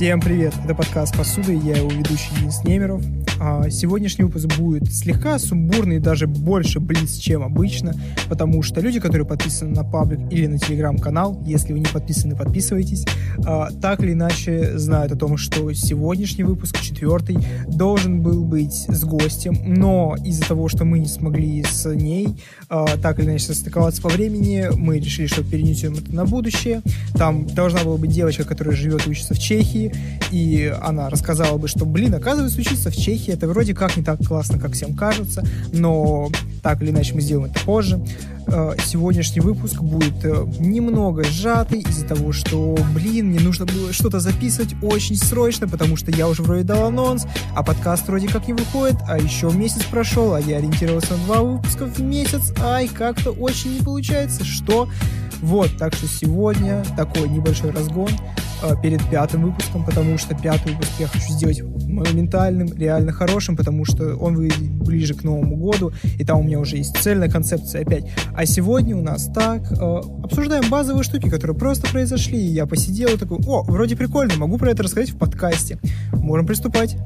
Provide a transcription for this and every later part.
Всем привет! Это подкаст «Посуда» и я его ведущий Денис Немеров. А сегодняшний выпуск будет слегка сумбурный, даже больше близ, чем обычно, потому что люди, которые подписаны на паблик или на телеграм-канал, если вы не подписаны, подписывайтесь, а, так или иначе знают о том, что сегодняшний выпуск, четвертый, должен был быть с гостем, но из-за того, что мы не смогли с ней а, так или иначе состыковаться по времени, мы решили, что перенесем это на будущее. Там должна была быть девочка, которая живет и учится в Чехии, и она рассказала бы, что, блин, оказывается, учиться в Чехии это вроде как не так классно, как всем кажется, но так или иначе мы сделаем это позже. Э, сегодняшний выпуск будет э, немного сжатый из-за того, что, блин, мне нужно было что-то записывать очень срочно, потому что я уже вроде дал анонс, а подкаст вроде как не выходит, а еще месяц прошел, а я ориентировался на два выпуска в месяц, ай, как-то очень не получается, что... Вот, так что сегодня такой небольшой разгон перед пятым выпуском, потому что пятый выпуск я хочу сделать монументальным, реально хорошим, потому что он выйдет ближе к Новому году, и там у меня уже есть цельная концепция опять. А сегодня у нас так, э, обсуждаем базовые штуки, которые просто произошли, и я посидел и такой, о, вроде прикольно, могу про это рассказать в подкасте. Можем приступать.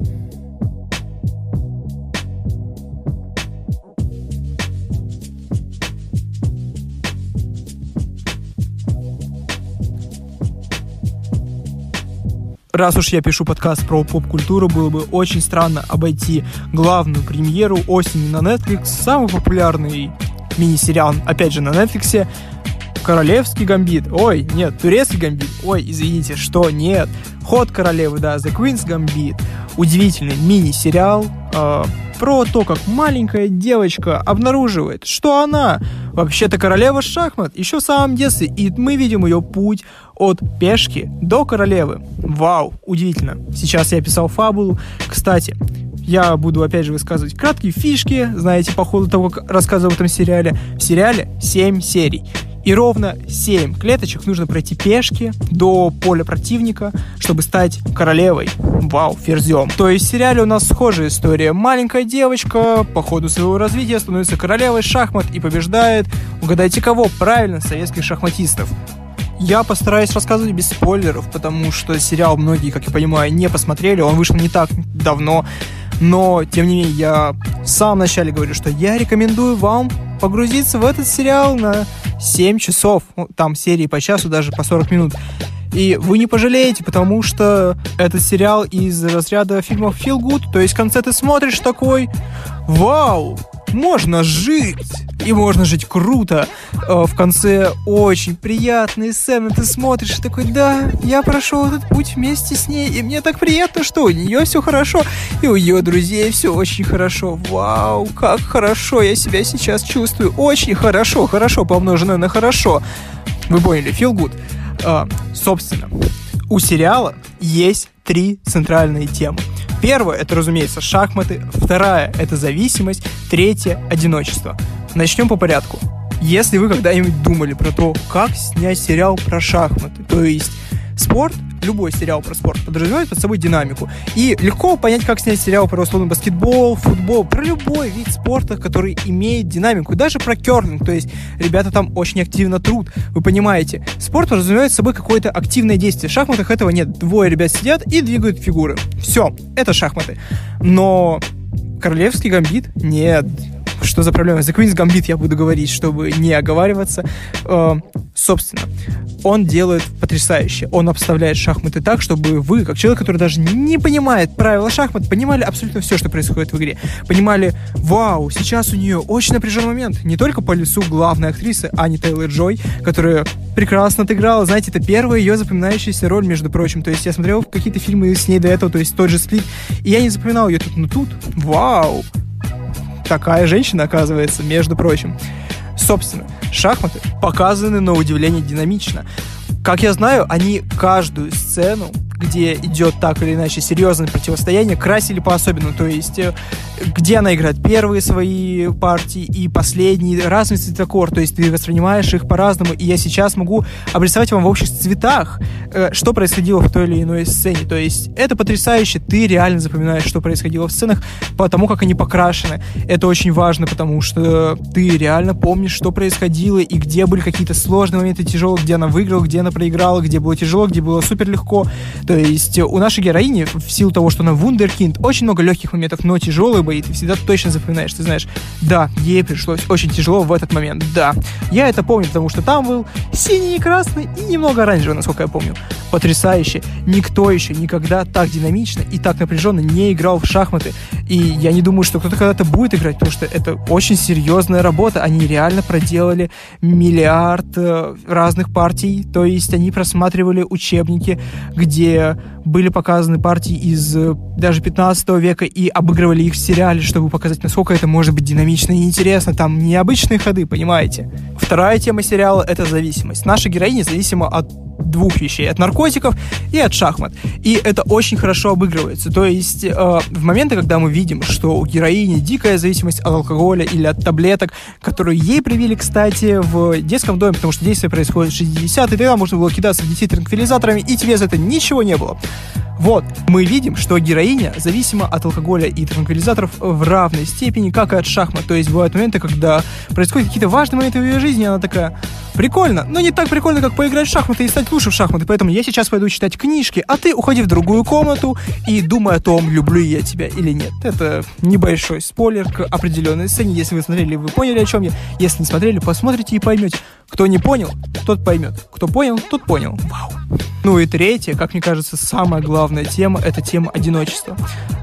Раз уж я пишу подкаст про поп-культуру, было бы очень странно обойти главную премьеру осени на Netflix, самый популярный мини-сериал, опять же, на Netflix, Королевский гамбит. Ой, нет, турецкий гамбит. Ой, извините, что нет. Ход королевы, да, The Queen's Gambit. Удивительный мини-сериал э, про то, как маленькая девочка обнаруживает, что она вообще-то королева шахмат еще в самом детстве, и мы видим ее путь от пешки до королевы. Вау, удивительно. Сейчас я писал фабулу. Кстати, я буду опять же высказывать краткие фишки, знаете, по ходу того, как рассказывал в этом сериале. В сериале 7 серий. И ровно 7 клеточек нужно пройти пешки до поля противника, чтобы стать королевой. Вау, ферзем. То есть в сериале у нас схожая история. Маленькая девочка по ходу своего развития становится королевой шахмат и побеждает, угадайте кого, правильно, советских шахматистов. Я постараюсь рассказывать без спойлеров, потому что сериал многие, как я понимаю, не посмотрели, он вышел не так давно. Но, тем не менее, я в самом начале говорю, что я рекомендую вам погрузиться в этот сериал на 7 часов. Ну, там серии по часу, даже по 40 минут. И вы не пожалеете, потому что этот сериал из разряда фильмов Feel Good, то есть в конце ты смотришь такой, вау, можно жить! И можно жить круто. Э, в конце очень приятные сцены. Ты смотришь и такой, да, я прошел этот путь вместе с ней, и мне так приятно, что у нее все хорошо, и у ее друзей все очень хорошо. Вау, как хорошо я себя сейчас чувствую. Очень хорошо, хорошо, помноженное на хорошо. Вы поняли, feel good. А, собственно, у сериала есть три центральные темы. Первая — это, разумеется, шахматы. Вторая — это зависимость. Третья — одиночество. Начнем по порядку. Если вы когда-нибудь думали про то, как снять сериал про шахматы, то есть спорт, любой сериал про спорт подразумевает под собой динамику. И легко понять, как снять сериал про условный баскетбол, футбол, про любой вид спорта, который имеет динамику. И даже про керлинг. То есть ребята там очень активно труд. Вы понимаете, спорт подразумевает собой какое-то активное действие. В шахматах этого нет. Двое ребят сидят и двигают фигуры. Все, это шахматы. Но королевский гамбит? Нет, что за проблема? The Queen's Gambit я буду говорить, чтобы не оговариваться. Э, собственно, он делает потрясающе. Он обставляет шахматы так, чтобы вы, как человек, который даже не понимает правила шахмат, понимали абсолютно все, что происходит в игре. Понимали, вау, сейчас у нее очень напряженный момент. Не только по лицу главной актрисы Ани Тейлор Джой, которая прекрасно отыграла. Знаете, это первая ее запоминающаяся роль, между прочим. То есть я смотрел какие-то фильмы с ней до этого, то есть тот же сплит, и я не запоминал ее тут, но тут, вау, такая женщина, оказывается, между прочим. Собственно, шахматы показаны на удивление динамично. Как я знаю, они каждую сцену, где идет так или иначе серьезное противостояние, красили по-особенному. То есть э, где она играет первые свои партии и последние, разный цветокор, то есть ты воспринимаешь их по-разному, и я сейчас могу обрисовать вам в общих цветах, э, что происходило в той или иной сцене, то есть это потрясающе, ты реально запоминаешь, что происходило в сценах, по тому, как они покрашены, это очень важно, потому что ты реально помнишь, что происходило, и где были какие-то сложные моменты, тяжелые, где она выиграла, где она проиграла, где было тяжело, где было супер легко, то есть у нашей героини, в силу того, что она вундеркинд, очень много легких моментов, но тяжелые бои ты всегда точно запоминаешь. Ты знаешь, да, ей пришлось очень тяжело в этот момент, да. Я это помню, потому что там был синий и красный и немного оранжевый, насколько я помню. Потрясающе. Никто еще никогда так динамично и так напряженно не играл в шахматы. И я не думаю, что кто-то когда-то будет играть, потому что это очень серьезная работа. Они реально проделали миллиард э, разных партий, то есть они просматривали учебники, где были показаны партии из э, даже 15 века и обыгрывали их в сериале, чтобы показать, насколько это может быть динамично и интересно. Там необычные ходы, понимаете? Вторая тема сериала — это зависимость. Наша героиня зависима от двух вещей. От наркотиков и от шахмат. И это очень хорошо обыгрывается. То есть э, в моменты, когда мы видим, что у героини дикая зависимость от алкоголя или от таблеток, которые ей привили, кстати, в детском доме, потому что действие происходит в 60-е, тогда можно было кидаться в детей транквилизаторами, и тебе за это ничего не было. Вот, мы видим, что героиня зависима от алкоголя и транквилизаторов в равной степени, как и от шахмат. То есть бывают моменты, когда происходят какие-то важные моменты в ее жизни, и она такая, прикольно, но не так прикольно, как поиграть в шахматы и стать в шахматы. Поэтому я сейчас пойду читать книжки, а ты уходи в другую комнату и думай о том, люблю я тебя или нет. Это небольшой спойлер к определенной сцене. Если вы смотрели, вы поняли, о чем я. Если не смотрели, посмотрите и поймете. Кто не понял, тот поймет. Кто понял, тот понял. Вау. Ну и третье, как мне кажется, самая главная тема, это тема одиночества.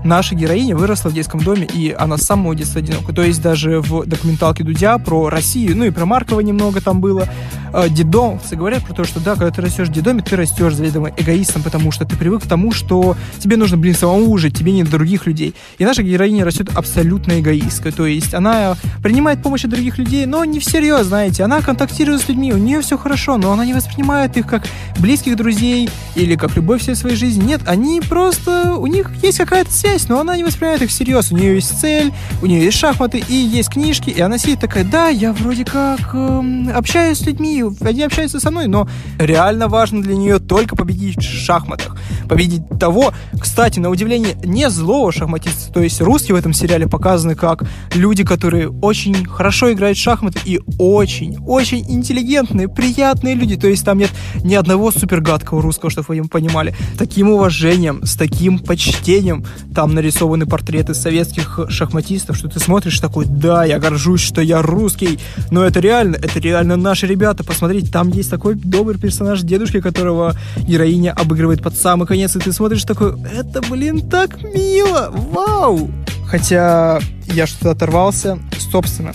Наша героиня выросла в детском доме, и она с самого детства одинока. То есть даже в документалке Дудя про Россию, ну и про Маркова немного там было, э, дедомовцы говорят про то, что да, когда ты растешь в дедоме, ты растешь заведомо эгоистом, потому что ты привык к тому, что тебе нужно, блин, самому жить, тебе не других людей. И наша героиня растет абсолютно эгоисткой, то есть она принимает помощь от других людей, но не всерьез, знаете, она контактирует с людьми, у нее все хорошо, но она не воспринимает их как близких друзей или как любовь всей своей жизни. Нет, они просто, у них есть какая-то связь, но она не воспринимает их всерьез. У нее есть цель, у нее есть шахматы и есть книжки, и она сидит такая, да, я вроде как эм, общаюсь с людьми, они общаются со мной, но реально важно для нее только победить в шахматах. Победить того, кстати, на удивление, не злого шахматиста, то есть русские в этом сериале показаны как люди, которые очень хорошо играют в шахматы и очень, очень интеллигентные, приятные люди, то есть там нет ни одного супергадкого русского, чтобы вы понимали. С таким уважением, с таким почтением там нарисованы портреты советских шахматистов, что ты смотришь такой, да, я горжусь, что я русский, но это реально, это реально наши ребята, посмотрите, там есть такой добрый персонаж дедушки, которого героиня обыгрывает под самый конец, и ты смотришь такой, это, блин, так мило, вау! Хотя я что-то оторвался, собственно.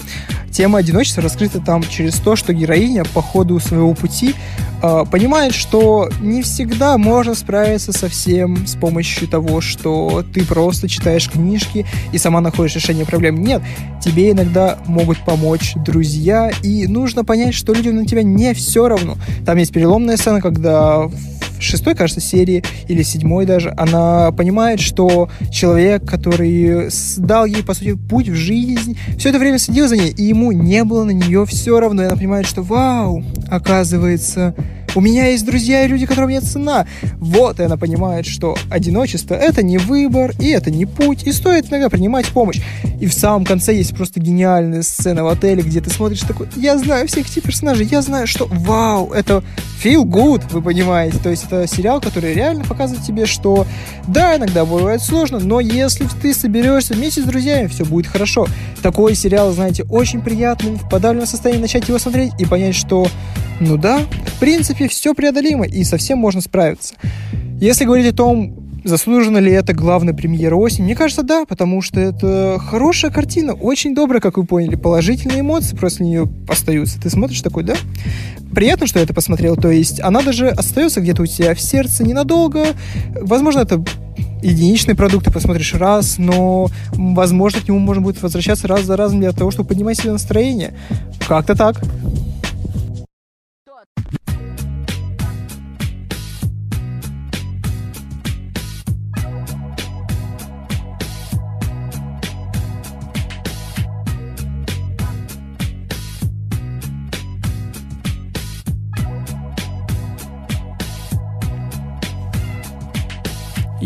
Тема одиночества раскрыта там через то, что героиня по ходу своего пути э, понимает, что не всегда можно справиться со всем с помощью того, что ты просто читаешь книжки и сама находишь решение проблем. Нет, тебе иногда могут помочь друзья, и нужно понять, что людям на тебя не все равно. Там есть переломная сцена, когда шестой, кажется, серии или седьмой даже, она понимает, что человек, который дал ей, по сути, путь в жизнь, все это время следил за ней, и ему не было на нее все равно. И она понимает, что вау, оказывается, у меня есть друзья и люди, которым нет цена. Вот, и она понимает, что одиночество — это не выбор, и это не путь, и стоит иногда принимать помощь. И в самом конце есть просто гениальная сцена в отеле, где ты смотришь такой, я знаю всех этих персонажей, я знаю, что вау, это feel good, вы понимаете. То есть это сериал, который реально показывает тебе, что да, иногда бывает сложно, но если ты соберешься вместе с друзьями, все будет хорошо. Такой сериал, знаете, очень приятный, в подавленном состоянии начать его смотреть и понять, что ну да, в принципе, все преодолимо и совсем можно справиться. Если говорить о том, заслужена ли это главная премьера осени, мне кажется, да, потому что это хорошая картина, очень добрая, как вы поняли, положительные эмоции после нее остаются. Ты смотришь такой, да? Приятно, что я это посмотрел, то есть она даже остается где-то у тебя в сердце ненадолго. Возможно, это единичный продукт, ты посмотришь раз, но, возможно, к нему можно будет возвращаться раз за разом для того, чтобы поднимать себе настроение. Как-то так.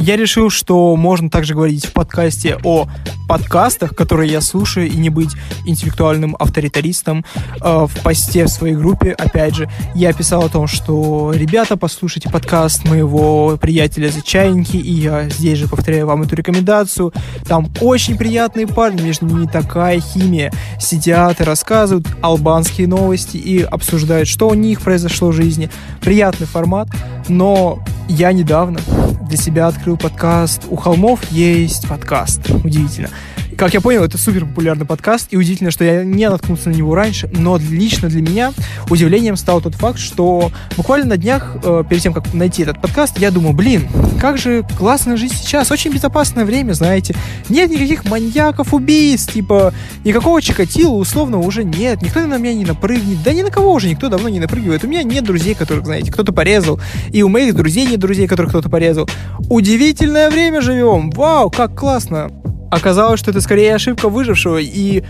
Я решил, что можно также говорить в подкасте о подкастах, которые я слушаю, и не быть интеллектуальным авторитаристом. Э, в посте в своей группе, опять же, я писал о том, что ребята, послушайте подкаст моего приятеля Зачайники, и я здесь же повторяю вам эту рекомендацию. Там очень приятные парни, между ними такая химия. Сидят и рассказывают албанские новости и обсуждают, что у них произошло в жизни. Приятный формат, но я недавно для себя открыл подкаст «У холмов есть подкаст». Удивительно. Как я понял, это супер популярный подкаст, и удивительно, что я не наткнулся на него раньше, но лично для меня удивлением стал тот факт, что буквально на днях, э, перед тем, как найти этот подкаст, я думал, блин, как же классно жить сейчас, очень безопасное время, знаете, нет никаких маньяков, убийств, типа, никакого чикатила условно уже нет, никто на меня не напрыгнет, да ни на кого уже никто давно не напрыгивает, у меня нет друзей, которых, знаете, кто-то порезал, и у моих друзей нет друзей, которых кто-то порезал. Удивительное время живем, вау, как классно. Оказалось, что это скорее ошибка выжившего, и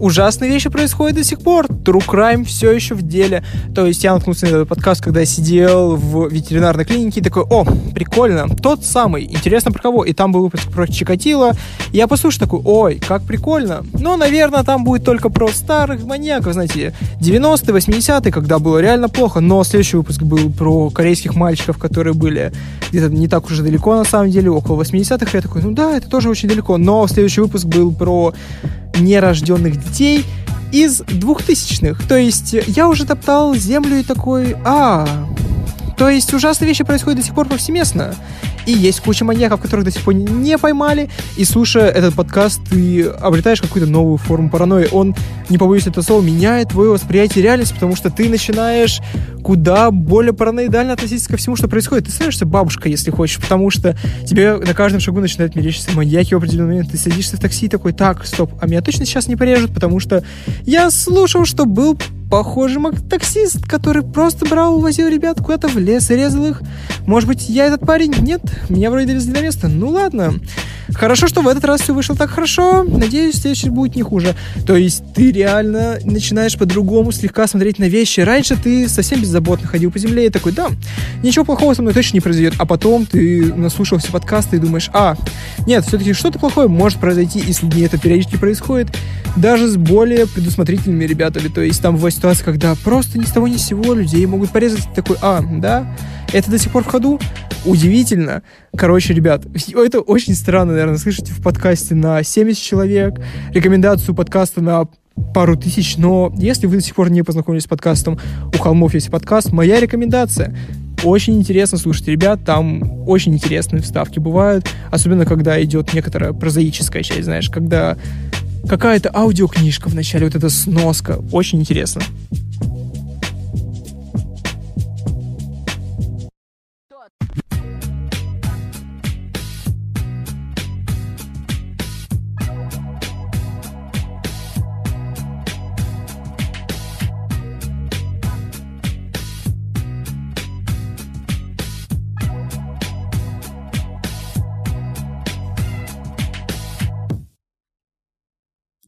ужасные вещи происходят до сих пор. True Crime все еще в деле. То есть я наткнулся на этот подкаст, когда я сидел в ветеринарной клинике и такой, о, прикольно, тот самый, интересно про кого? И там был выпуск про Чикатило. Я послушал такой, ой, как прикольно. Но, наверное, там будет только про старых маньяков, знаете, 90-е, 80-е, когда было реально плохо. Но следующий выпуск был про корейских мальчиков, которые были где-то не так уже далеко, на самом деле, около 80-х. Я такой, ну да, это тоже очень далеко. Но следующий выпуск был про нерожденных детей из двухтысячных. То есть я уже топтал землю и такой, а, то есть ужасные вещи происходят до сих пор повсеместно. И есть куча маньяков, которых до сих пор не поймали. И слушая этот подкаст, ты обретаешь какую-то новую форму паранойи. Он, не побоюсь этого слова, меняет твое восприятие реальности, потому что ты начинаешь куда более параноидально относиться ко всему, что происходит. Ты становишься бабушкой, если хочешь, потому что тебе на каждом шагу начинают мерещиться маньяки в определенный момент. Ты садишься в такси такой, так, стоп, а меня точно сейчас не порежут, потому что я слушал, что был похожим таксист, который просто брал, увозил ребят куда-то в лес и резал их. Может быть, я этот парень? Нет, меня вроде довезли до места. Ну ладно. Хорошо, что в этот раз все вышло так хорошо. Надеюсь, следующий будет не хуже. То есть ты реально начинаешь по-другому слегка смотреть на вещи. Раньше ты совсем беззаботно ходил по земле и такой, да, ничего плохого со мной точно не произойдет. А потом ты наслушался подкаста и думаешь, а, нет, все-таки что-то плохое может произойти, если не это периодически происходит, даже с более предусмотрительными ребятами. То есть там бывает ситуация, когда просто ни с того ни с сего людей могут порезать. Такой, а, да, это до сих пор в ходу? Удивительно. Короче, ребят, это очень странно, наверное, слышите в подкасте на 70 человек, рекомендацию подкаста на пару тысяч, но если вы до сих пор не познакомились с подкастом «У холмов есть подкаст», моя рекомендация очень интересно слушать ребят, там очень интересные вставки бывают, особенно когда идет некоторая прозаическая часть, знаешь, когда какая-то аудиокнижка в начале, вот эта сноска, очень интересно.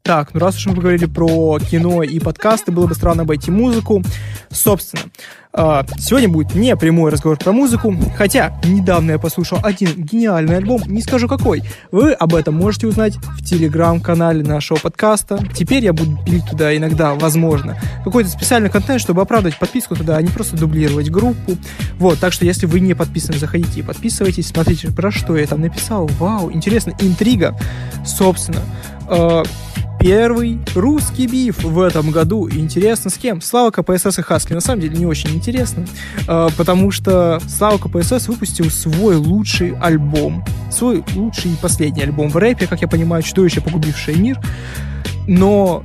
Так, ну раз уж мы поговорили про кино и подкасты, было бы странно обойти музыку. Собственно, а, сегодня будет не прямой разговор про музыку, хотя недавно я послушал один гениальный альбом, не скажу какой. Вы об этом можете узнать в телеграм-канале нашего подкаста. Теперь я буду пилить туда иногда, возможно, какой-то специальный контент, чтобы оправдать подписку туда, а не просто дублировать группу. Вот, так что если вы не подписаны, заходите и подписывайтесь, смотрите, про что я там написал. Вау, интересно, интрига. Собственно, э, первый русский биф в этом году. интересно, с кем? Слава КПСС и Хаски. На самом деле не очень интересно, э, потому что Слава КПСС выпустил свой лучший альбом. Свой лучший и последний альбом в рэпе, как я понимаю, чудовище, погубившее мир. Но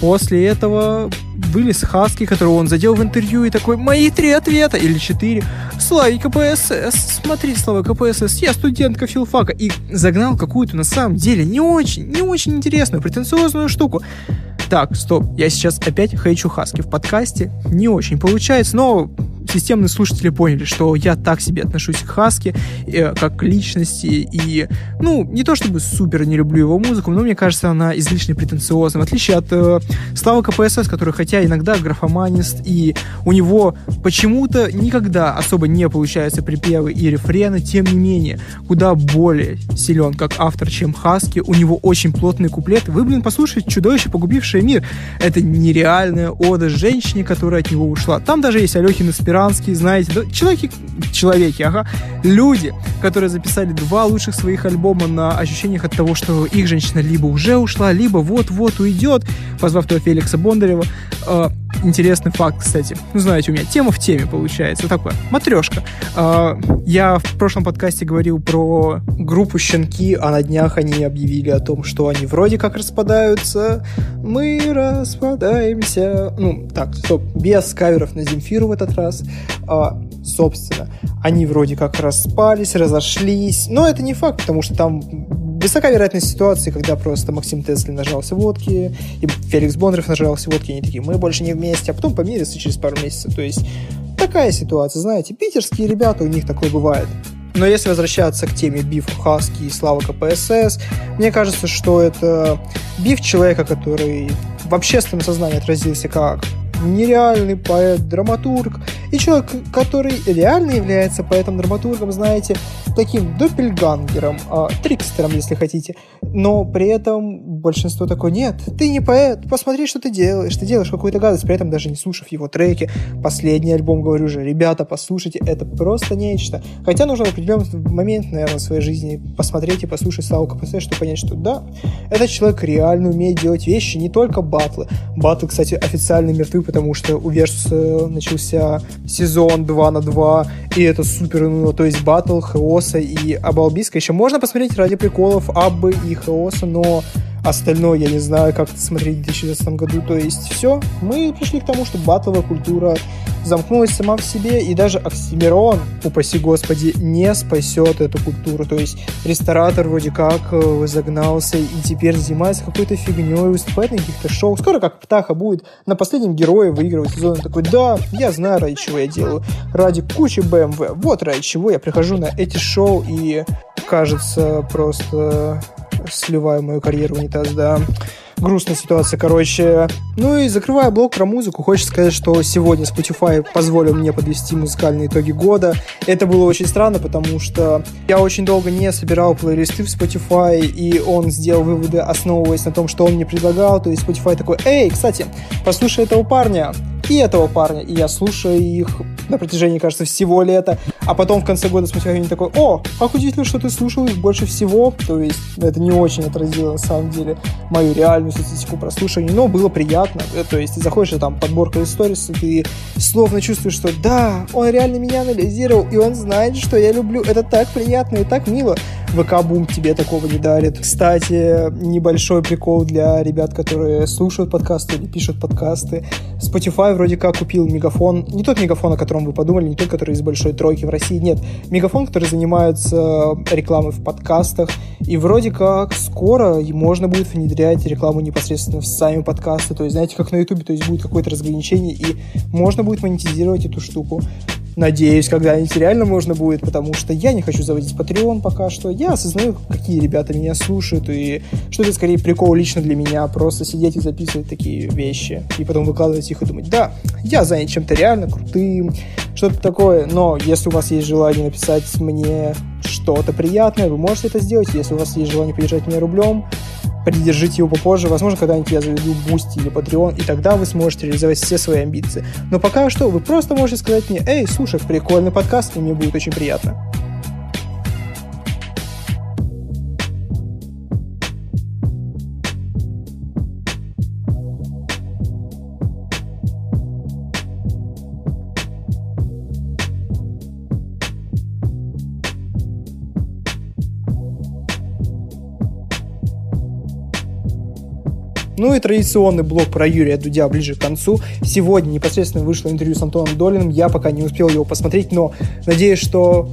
После этого вылез Хаски, которого он задел в интервью, и такой, мои три ответа, или четыре. Слава КПСС, смотри, Слава КПСС, я студентка филфака. И загнал какую-то, на самом деле, не очень, не очень интересную, претенциозную штуку. Так, стоп, я сейчас опять хейчу Хаски в подкасте. Не очень получается, но системные слушатели поняли, что я так себе отношусь к Хаске, э, как к личности, и, ну, не то чтобы супер не люблю его музыку, но мне кажется, она излишне претенциозна, в отличие от э, Славы КПСС, который, хотя иногда графоманист, и у него почему-то никогда особо не получаются припевы и рефрены, тем не менее, куда более силен как автор, чем Хаски, у него очень плотные куплеты. Вы, блин, послушайте «Чудовище, погубившее мир». Это нереальная ода женщине, которая от него ушла. Там даже есть Алехин Аспиранский, знаете, да, человеки, человеки, ага, люди, которые записали два лучших своих альбома на ощущениях от того, что их женщина либо уже ушла, либо вот-вот уйдет, позвав того Феликса Бондарева. Э, интересный факт, кстати. Ну, знаете, у меня тема в теме получается. Такое. Матрешка. Э, я в прошлом подкасте говорил про группу «Щенки», а на днях они объявили о том, что они вроде как распадаются. Мы распадаемся. Ну, так, стоп, без каверов на Земфиру в этот раз. А, собственно, они вроде как распались, разошлись. Но это не факт, потому что там высока вероятность ситуации, когда просто Максим Теслин нажрался водки, и Феликс Бондарев нажрался водки, и они такие, мы больше не вместе, а потом помирятся через пару месяцев. То есть такая ситуация, знаете, питерские ребята, у них такое бывает. Но если возвращаться к теме биф Хаски и Слава КПСС, мне кажется, что это биф человека, который в общественном сознании отразился как нереальный поэт, драматург, и человек, который реально является поэтом-драматургом, знаете, таким доппельгангером, а, трикстером, если хотите, но при этом большинство такое, нет, ты не поэт, посмотри, что ты делаешь, ты делаешь какую-то гадость, при этом даже не слушав его треки, последний альбом, говорю же, ребята, послушайте, это просто нечто. Хотя нужно в определенный момент, наверное, в своей жизни посмотреть и послушать Славу КПС, чтобы понять, что да, этот человек реально умеет делать вещи, не только батлы. Батлы, кстати, официально мертвы, потому что у Versus начался сезон 2 на 2, и это супер, ну, то есть батл, Хаоса и Абалбиска. Еще можно посмотреть ради приколов Аббы и Хаоса, но Остальное я не знаю, как это смотреть в 2019 году. То есть все, мы пришли к тому, что батловая культура замкнулась сама в себе, и даже Оксимирон, упаси господи, не спасет эту культуру. То есть ресторатор вроде как э, загнался и теперь занимается какой-то фигней, выступает на каких-то шоу. Скоро как Птаха будет на последнем герое выигрывать сезон. Он такой, да, я знаю, ради чего я делаю. Ради кучи BMW. Вот ради чего я прихожу на эти шоу и кажется просто сливаю мою карьеру в унитаз, да. Грустная ситуация, короче. Ну и закрывая блок про музыку, хочется сказать, что сегодня Spotify позволил мне подвести музыкальные итоги года. Это было очень странно, потому что я очень долго не собирал плейлисты в Spotify, и он сделал выводы, основываясь на том, что он мне предлагал. То есть Spotify такой, эй, кстати, послушай этого парня, и этого парня. И я слушаю их на протяжении, кажется, всего лета. А потом в конце года смотрю, они такой, о, как удивительно, что ты слушал их больше всего. То есть это не очень отразило, на самом деле, мою реальную статистику прослушивания, но было приятно. Э, то есть ты заходишь, там подборка историс, и ты словно чувствуешь, что да, он реально меня анализировал, и он знает, что я люблю. Это так приятно и так мило. ВК-бум тебе такого не дарит. Кстати, небольшой прикол для ребят, которые слушают подкасты или пишут подкасты. Spotify вроде как купил мегафон, не тот мегафон, о котором вы подумали, не тот, который из большой тройки в России, нет, мегафон, который занимается рекламой в подкастах, и вроде как скоро можно будет внедрять рекламу непосредственно в сами подкасты, то есть, знаете, как на ютубе, то есть будет какое-то разграничение, и можно будет монетизировать эту штуку. Надеюсь, когда-нибудь реально можно будет, потому что я не хочу заводить Patreon пока что. Я осознаю, какие ребята меня слушают, и что это скорее прикол лично для меня, просто сидеть и записывать такие вещи, и потом выкладывать их и думать, да, я занят чем-то реально крутым, что-то такое, но если у вас есть желание написать мне что-то приятное, вы можете это сделать. Если у вас есть желание поддержать меня рублем, придержите его попозже. Возможно, когда-нибудь я заведу Boosty или Patreon, и тогда вы сможете реализовать все свои амбиции. Но пока что вы просто можете сказать мне, эй, слушай, прикольный подкаст, и мне будет очень приятно. Ну и традиционный блок про Юрия Дудя ближе к концу. Сегодня непосредственно вышло интервью с Антоном Долиным. Я пока не успел его посмотреть, но надеюсь, что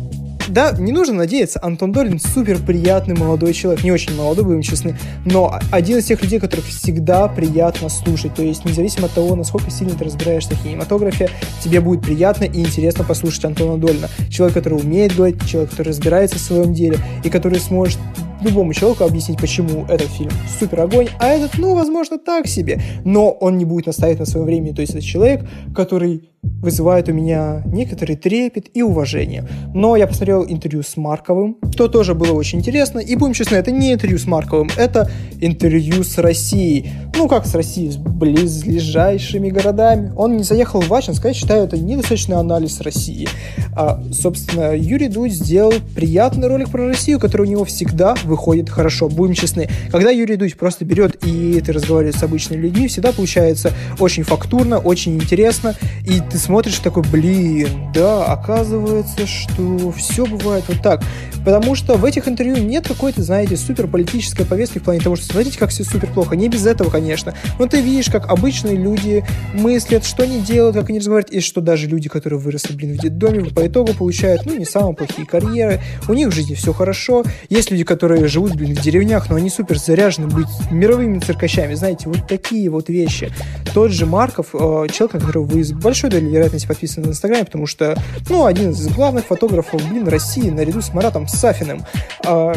да, не нужно надеяться, Антон Долин супер приятный молодой человек, не очень молодой, будем честны, но один из тех людей, которых всегда приятно слушать, то есть независимо от того, насколько сильно ты разбираешься в кинематографе, тебе будет приятно и интересно послушать Антона Долина. Человек, который умеет говорить, человек, который разбирается в своем деле и который сможет любому человеку объяснить, почему этот фильм супер огонь, а этот, ну, возможно, так себе. Но он не будет наставить на своем времени. То есть это человек, который вызывает у меня некоторый трепет и уважение. Но я посмотрел интервью с Марковым, что тоже было очень интересно. И будем честны, это не интервью с Марковым, это интервью с Россией. Ну, как с Россией, с близлежащими городами. Он не заехал в Ачинск, я считаю, это недостаточный анализ России. А, собственно, Юрий Дудь сделал приятный ролик про Россию, который у него всегда выходит хорошо. Будем честны. Когда Юрий Дудь просто берет и ты разговариваешь с обычными людьми, всегда получается очень фактурно, очень интересно, и ты смотришь такой, блин, да, оказывается, что все бывает вот так. Потому что в этих интервью нет какой-то, знаете, супер политической повестки в плане того, что смотрите, как все супер плохо. Не без этого, конечно. Но ты видишь, как обычные люди мыслят, что они делают, как они разговаривают, и что даже люди, которые выросли, блин, в детдоме, по итогу получают, ну, не самые плохие карьеры, у них в жизни все хорошо. Есть люди, которые живут, блин, в деревнях, но они супер заряжены быть мировыми циркачами, знаете, вот такие вот вещи. Тот же Марков, э, человек, на которого вы с большой долей вероятности подписаны на Инстаграме, потому что, ну, один из главных фотографов, блин, России, наряду с Маратом Сафиным. А,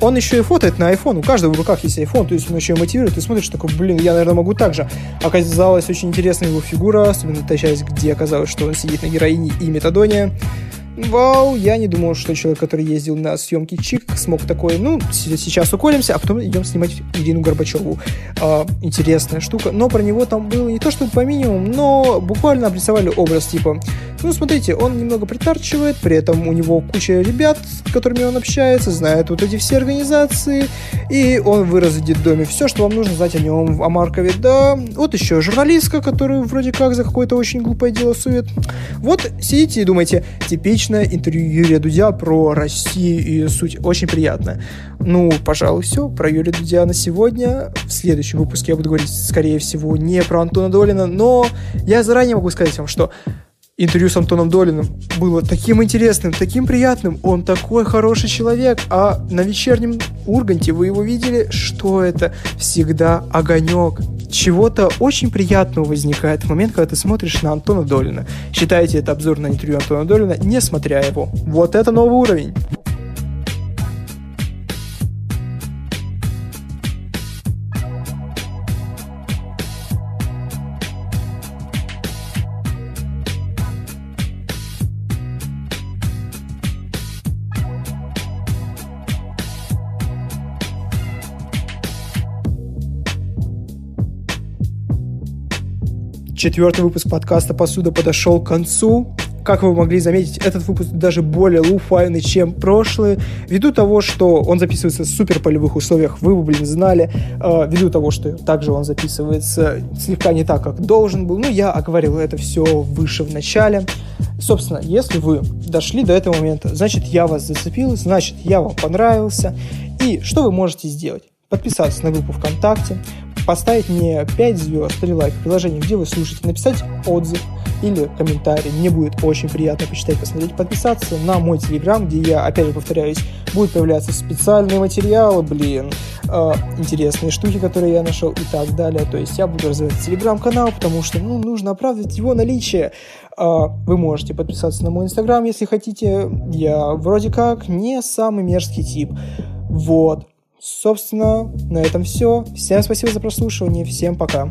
он еще и фотает на iPhone, у каждого в руках есть iPhone, то есть он еще и мотивирует, ты смотришь такой, блин, я, наверное, могу так же. Оказалась очень интересная его фигура, особенно та часть, где оказалось, что он сидит на героине и метадоне. Вау, я не думал, что человек, который ездил на съемки Чик, смог такое. Ну, сейчас уколемся, а потом идем снимать Ирину Горбачеву. А, интересная штука. Но про него там было не то, что по минимуму, но буквально обрисовали образ типа. Ну, смотрите, он немного притарчивает, при этом у него куча ребят, с которыми он общается, знает вот эти все организации, и он вырос в детдоме. Все, что вам нужно знать о нем, о Маркове, да. Вот еще журналистка, которую вроде как за какое-то очень глупое дело сует. Вот сидите и думаете, типичный отличное интервью Юрия Дудя про Россию и суть очень приятно. Ну, пожалуй, все про Юрия Дудя на сегодня. В следующем выпуске я буду говорить, скорее всего, не про Антона Долина, но я заранее могу сказать вам, что интервью с Антоном Долиным было таким интересным, таким приятным. Он такой хороший человек. А на вечернем Урганте вы его видели, что это всегда огонек чего-то очень приятного возникает в момент, когда ты смотришь на Антона Долина. Считайте это обзор на интервью Антона Долина, не смотря его. Вот это новый уровень. Четвертый выпуск подкаста «Посуда» подошел к концу. Как вы могли заметить, этот выпуск даже более луфайный, чем прошлый. Ввиду того, что он записывается в супер полевых условиях, вы бы, блин, знали. Э, ввиду того, что также он записывается слегка не так, как должен был. Ну, я оговорил это все выше в начале. Собственно, если вы дошли до этого момента, значит, я вас зацепил, значит, я вам понравился. И что вы можете сделать? Подписаться на группу ВКонтакте, поставить мне 5 звезд или лайк в приложении, где вы слушаете, написать отзыв или комментарий. Мне будет очень приятно почитать, посмотреть, подписаться на мой телеграм, где я, опять же повторяюсь, будут появляться специальные материалы, блин, э, интересные штуки, которые я нашел и так далее. То есть я буду развивать телеграм-канал, потому что, ну, нужно оправдать его наличие. Э, вы можете подписаться на мой инстаграм, если хотите. Я вроде как не самый мерзкий тип. Вот. Собственно, на этом все. Всем спасибо за прослушивание. Всем пока.